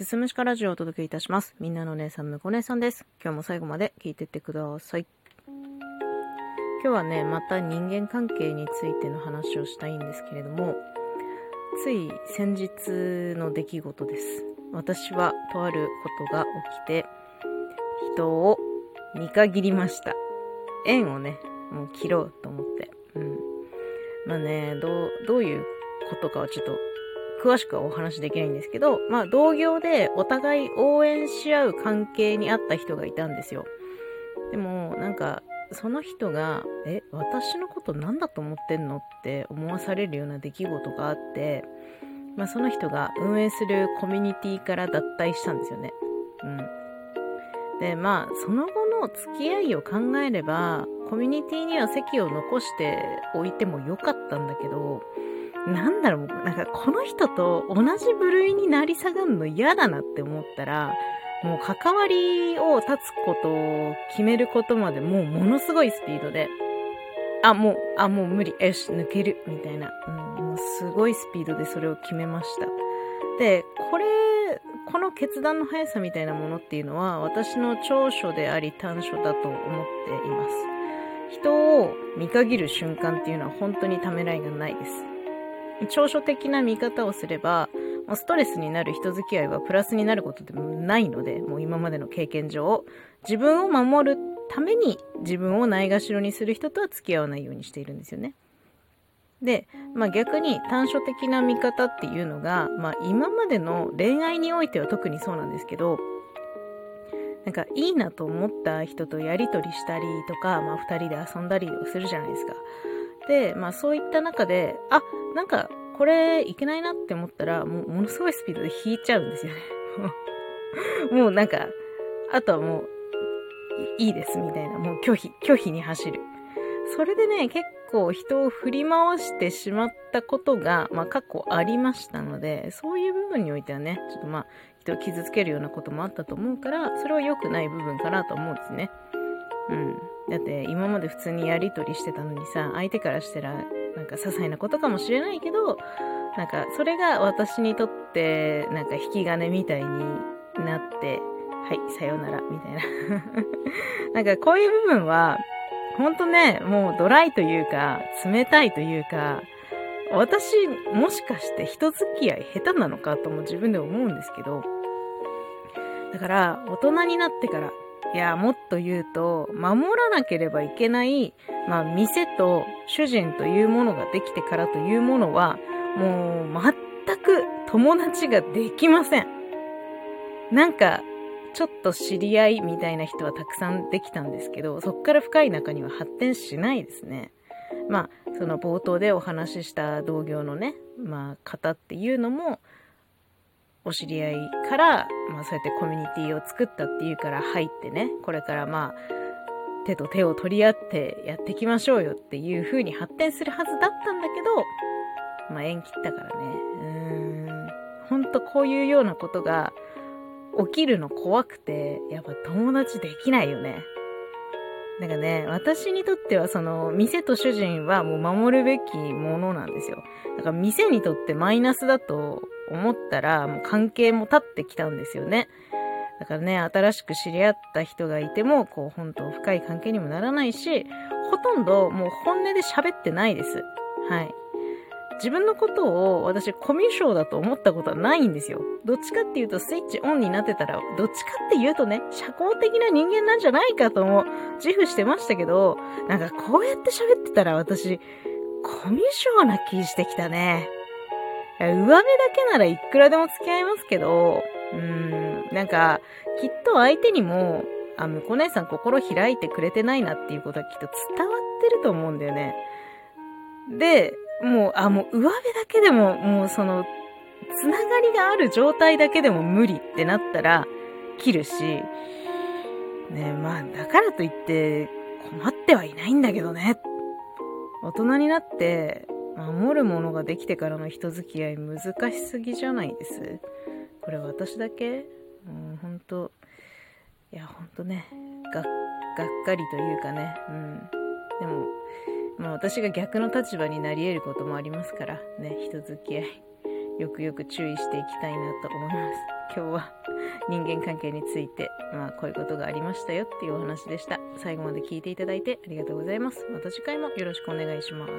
すすむしかラジオをお届けいたします。みんなの姉さん、むこ姉さんです。今日も最後まで聞いてってください。今日はね、また人間関係についての話をしたいんですけれども、つい先日の出来事です。私はとあることが起きて、人を見限りました。縁をね、もう切ろうと思って。うん。まあね、どう、どういうことかはちょっと詳しくはお話しできないんですけど、まあ同業でお互い応援し合う関係にあった人がいたんですよ。でも、なんか、その人が、え、私のこと何だと思ってんのって思わされるような出来事があって、まあその人が運営するコミュニティから脱退したんですよね。うん。で、まあ、その後の付き合いを考えれば、コミュニティには席を残しておいてもよかったんだけど、なんだろう、なんかこの人と同じ部類になり下がるの嫌だなって思ったら、もう関わりを断つことを決めることまでもうものすごいスピードで、あ、もう、あ、もう無理、よし、抜ける、みたいな、うん、もうすごいスピードでそれを決めました。で、これ、この決断の速さみたいなものっていうのは私の長所であり短所だと思っています。人を見限る瞬間っていうのは本当にためらいがないです。長所的な見方をすれば、もうストレスになる人付き合いはプラスになることでもないので、もう今までの経験上、自分を守るために自分をないがしろにする人とは付き合わないようにしているんですよね。で、まあ逆に短所的な見方っていうのが、まあ今までの恋愛においては特にそうなんですけど、なんかいいなと思った人とやりとりしたりとか、まあ二人で遊んだりをするじゃないですか。で、まあそういった中で、あ、なんかこれいけないなって思ったら、もうものすごいスピードで引いちゃうんですよね。もうなんか、あとはもう、いいですみたいな、もう拒否、拒否に走る。それでね、結構人を振り回してしまったことが、まあ過去ありましたので、そういう部分においてはね、ちょっとまあ、人を傷つけるようなこともあったと思うから、それは良くない部分かなと思うんですね。うん。だって今まで普通にやりとりしてたのにさ、相手からしたら、なんか些細なことかもしれないけど、なんかそれが私にとって、なんか引き金みたいになって、はい、さようなら、みたいな。なんかこういう部分は、ほんとね、もうドライというか、冷たいというか、私、もしかして人付き合い下手なのかとも自分で思うんですけど、だから、大人になってから、いや、もっと言うと、守らなければいけない、まあ、店と主人というものができてからというものは、もう、全く友達ができません。なんか、ちょっと知り合いみたいな人はたくさんできたんですけど、そっから深い仲には発展しないですね。まあ、その冒頭でお話しした同業のね、まあ、方っていうのも、お知り合いから、まあそうやってコミュニティを作ったっていうから入ってね、これからまあ、手と手を取り合ってやっていきましょうよっていう風に発展するはずだったんだけど、まあ縁切ったからね。うーん。ほんとこういうようなことが起きるの怖くて、やっぱ友達できないよね。なんかね、私にとってはその、店と主人はもう守るべきものなんですよ。だから店にとってマイナスだと思ったら、もう関係も立ってきたんですよね。だからね、新しく知り合った人がいても、こう、本当深い関係にもならないし、ほとんどもう本音で喋ってないです。はい。自分のことを私コミュ障だと思ったことはないんですよ。どっちかっていうとスイッチオンになってたら、どっちかっていうとね、社交的な人間なんじゃないかとも自負してましたけど、なんかこうやって喋ってたら私、コミュ障な気してきたね。上辺だけならいくらでも付き合いますけど、うーん、なんか、きっと相手にも、あ、向こう姉さん心開いてくれてないなっていうことはきっと伝わってると思うんだよね。で、もう、あ、もう上辺だけでも、もうその、つながりがある状態だけでも無理ってなったら、切るし、ねまあ、だからといって、困ってはいないんだけどね。大人になって、守るものができてからの人付き合い難しすぎじゃないです？これ私だけ？うん、ほんと、いや、ほんとね、が、がっかりというかね、うん。でも、まあ私が逆の立場になり得ることもありますから、ね、人付き合い、よくよく注意していきたいなと思います。今日は人間関係について、まあこういうことがありましたよっていうお話でした。最後まで聞いていただいてありがとうございます。また次回もよろしくお願いします。